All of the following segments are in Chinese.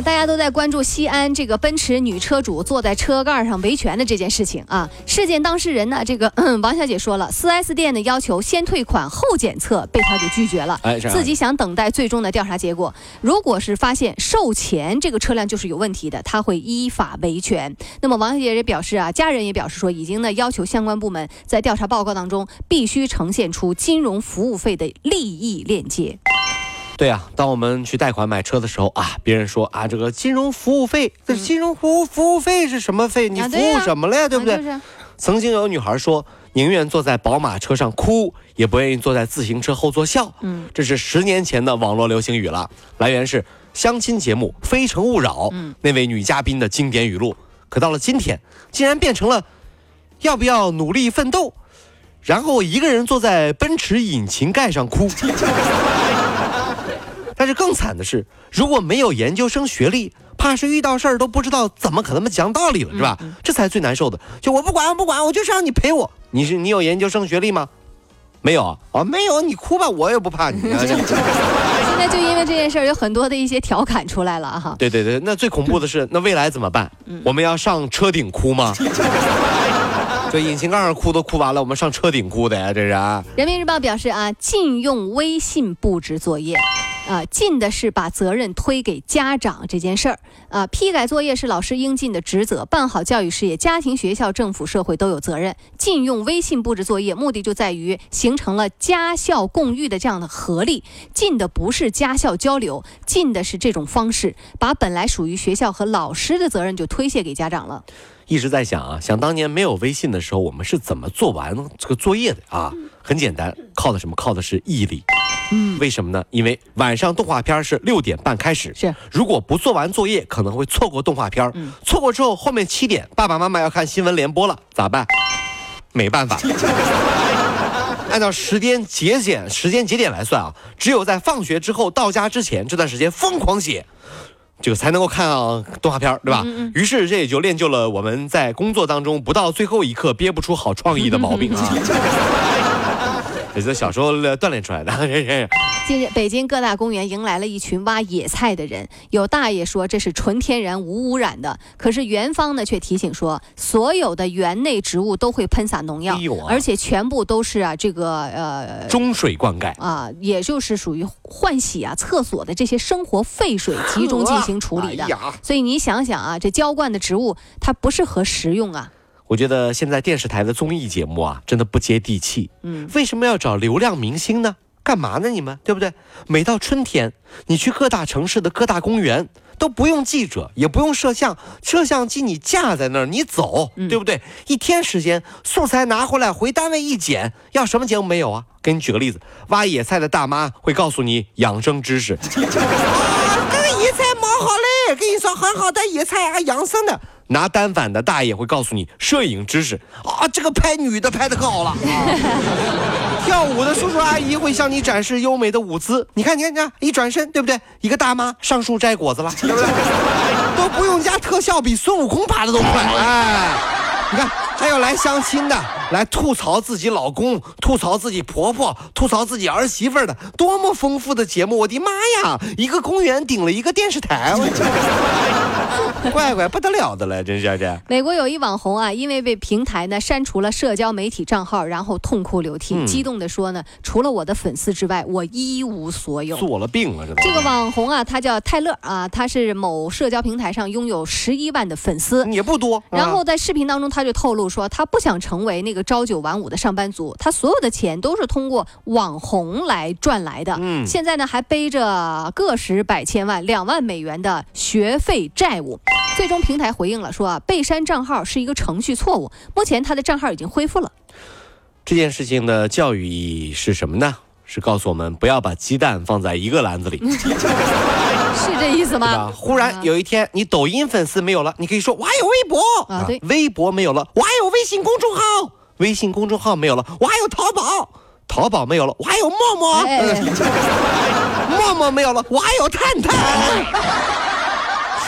大家都在关注西安这个奔驰女车主坐在车盖上维权的这件事情啊。事件当事人呢，这个 王小姐说了，4S 店的要求先退款后检测，被她给拒绝了。哎，自己想等待最终的调查结果。如果是发现售前这个车辆就是有问题的，她会依法维权。那么王小姐也表示啊，家人也表示说，已经呢要求相关部门在调查报告当中必须呈现出金融服务费的利益链接。对啊，当我们去贷款买车的时候啊，别人说啊，这个金融服务费，这金融服务服务费是什么费？你服务什么了呀？对不对？曾经有女孩说，宁愿坐在宝马车上哭，也不愿意坐在自行车后座笑。嗯，这是十年前的网络流行语了。来源是相亲节目《非诚勿扰》那位女嘉宾的经典语录。可到了今天，竟然变成了要不要努力奋斗，然后一个人坐在奔驰引擎盖上哭。但是更惨的是，如果没有研究生学历，怕是遇到事儿都不知道怎么和他们讲道理了，是吧？这才最难受的。就我不管，我不管，我就是让你陪我。你是你有研究生学历吗？没有啊，没有，你哭吧，我也不怕你。现在就因为这件事儿，有很多的一些调侃出来了哈。对对对，那最恐怖的是，那未来怎么办？我们要上车顶哭吗？这引擎盖上哭都哭完了，我们上车顶哭的呀，这是啊。人民日报表示啊，禁用微信布置作业。啊，禁的是把责任推给家长这件事儿。啊，批改作业是老师应尽的职责，办好教育事业，家庭、学校、政府、社会都有责任。禁用微信布置作业，目的就在于形成了家校共育的这样的合力。禁的不是家校交流，禁的是这种方式，把本来属于学校和老师的责任就推卸给家长了。一直在想啊，想当年没有微信的时候，我们是怎么做完这个作业的啊？很简单，靠的什么？靠的是毅力。嗯，为什么呢？因为晚上动画片是六点半开始，是如果不做完作业，可能会错过动画片。嗯，错过之后，后面七点爸爸妈妈要看新闻联播了，咋办？没办法，按照时间节点、时间节点来算啊，只有在放学之后到家之前这段时间疯狂写，这个才能够看动画片，对吧？于是这也就练就了我们在工作当中不到最后一刻憋不出好创意的毛病啊。也是小时候锻炼出来的。近日，北京各大公园迎来了一群挖野菜的人。有大爷说这是纯天然无污染的，可是园方呢却提醒说，所有的园内植物都会喷洒农药，而且全部都是啊这个呃中水灌溉啊，也就是属于换洗啊厕所的这些生活废水集中进行处理的。所以你想想啊，这浇灌的植物它不适合食用啊。我觉得现在电视台的综艺节目啊，真的不接地气。嗯，为什么要找流量明星呢？干嘛呢？你们对不对？每到春天，你去各大城市的各大公园，都不用记者，也不用摄像，摄像机你架在那儿，你走，对不对？一天时间，素材拿回来，回单位一剪，要什么节目没有啊？给你举个例子，挖野菜的大妈会告诉你养生知识。啊，这个野菜蛮好嘞，跟你说很好的野菜啊，养生的。拿单反的大爷会告诉你摄影知识啊，这个拍女的拍的可好了。跳舞的叔叔阿姨会向你展示优美的舞姿，你看，你看，你看，一转身，对不对？一个大妈上树摘果子了，对不对？都不用加特效，比孙悟空爬的都快。哎，你看，还有来相亲的，来吐槽自己老公，吐槽自己婆婆，吐槽自己儿媳妇的，多么丰富的节目！我的妈呀，一个公园顶了一个电视台。乖乖 不得了的了，真是这。美国有一网红啊，因为被平台呢删除了社交媒体账号，然后痛哭流涕，激动的说呢，除了我的粉丝之外，我一无所有。做了病了，这个网红啊，他叫泰勒啊，他是某社交平台上拥有十一万的粉丝，也不多。然后在视频当中，他就透露说，他不想成为那个朝九晚五的上班族，他所有的钱都是通过网红来赚来的。嗯，现在呢还背着个十百千万两万美元的学费债务。最终平台回应了，说啊，被删账号是一个程序错误。目前他的账号已经恢复了。这件事情的教育意义是什么呢？是告诉我们不要把鸡蛋放在一个篮子里。是这意思吗？忽然有一天，你抖音粉丝没有了，你可以说我还有微博啊。对，微博没有了，我还有微信公众号。微信公众号没有了，我还有淘宝；淘宝没有了，我还有陌陌；哎，陌陌没有了，我还有探探。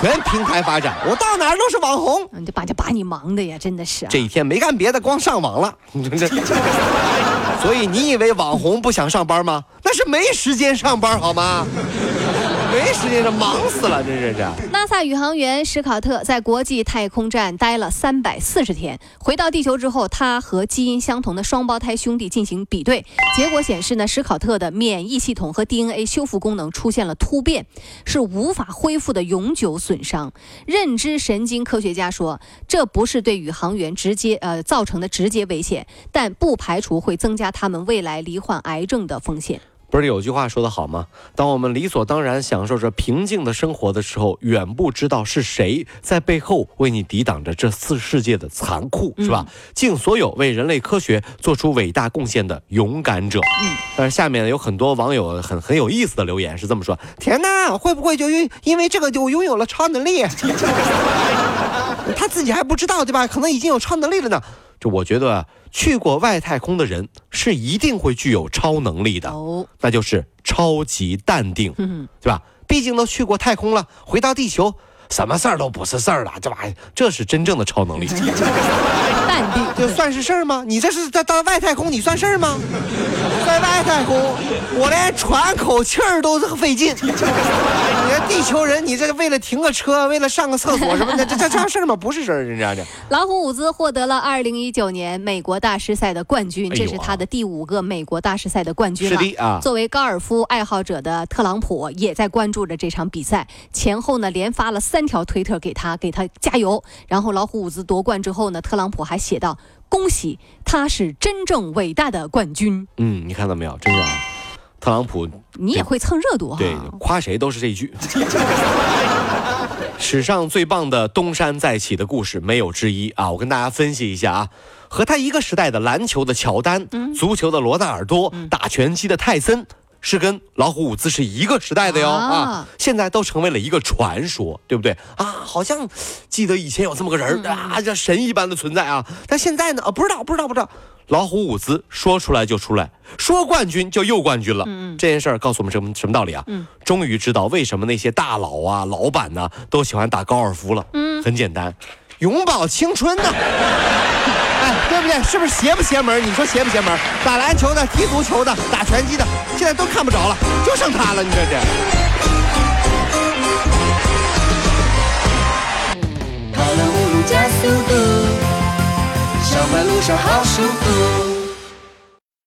全平台发展，我到哪儿都是网红。你就把这把你忙的呀，真的是、啊。这一天没干别的，光上网了。所以你以为网红不想上班吗？那是没时间上班好吗？世界上，忙死了，真是这。NASA 宇航员史考特在国际太空站待了三百四十天，回到地球之后，他和基因相同的双胞胎兄弟进行比对，结果显示呢，史考特的免疫系统和 DNA 修复功能出现了突变，是无法恢复的永久损伤。认知神经科学家说，这不是对宇航员直接呃造成的直接危险，但不排除会增加他们未来罹患癌症的风险。不是有句话说得好吗？当我们理所当然享受着平静的生活的时候，远不知道是谁在背后为你抵挡着这次世界的残酷，是吧？敬所有为人类科学做出伟大贡献的勇敢者。嗯，但是下面呢有很多网友很很有意思的留言是这么说：天哪，会不会就因因为这个就拥有了超能力？他自己还不知道，对吧？可能已经有超能力了呢。这我觉得去过外太空的人是一定会具有超能力的。哦，那就是超级淡定，嗯，对吧？毕竟都去过太空了，回到地球，什么事儿都不是事儿了，这玩意儿，这是真正的超能力。淡定。这算是事儿吗？你这是在到外太空，你算事儿吗？在外太空，我连喘口气儿都是费劲。你这地球人，你这为了停个车，为了上个厕所什么的，这这这样事儿吗？不是事儿，人家的。老虎伍兹获得了2019年美国大师赛的冠军，这是他的第五个美国大师赛的冠军了。是的啊作为高尔夫爱好者的特朗普也在关注着这场比赛，前后呢连发了三条推特给他，给他加油。然后老虎伍兹夺冠之后呢，特朗普还写道：“恭喜，他是真正伟大的冠军。嗯，你看到没有？真是啊，特朗普”你也会蹭热度哈。对，夸谁都是这一句。史上最棒的东山再起的故事没有之一啊！我跟大家分析一下啊，和他一个时代的篮球的乔丹、足球的罗纳尔多、打拳击的泰森。是跟老虎伍兹是一个时代的哟啊啊现在都成为了一个传说，对不对啊？好像记得以前有这么个人儿啊，这神一般的存在啊，但现在呢啊，不知道，不知道，不知道。老虎伍兹说出来就出来，说冠军就又冠军了。这件事儿告诉我们什么什么道理啊？终于知道为什么那些大佬啊、老板呐、都喜欢打高尔夫了。嗯，很简单，永葆青春呐。哎，对不对？是不是邪不邪门？你说邪不邪门？打篮球的、踢足球的、打拳击的，现在都看不着了，就剩他了。你这是。跑了五路加速度，上班路上好舒服。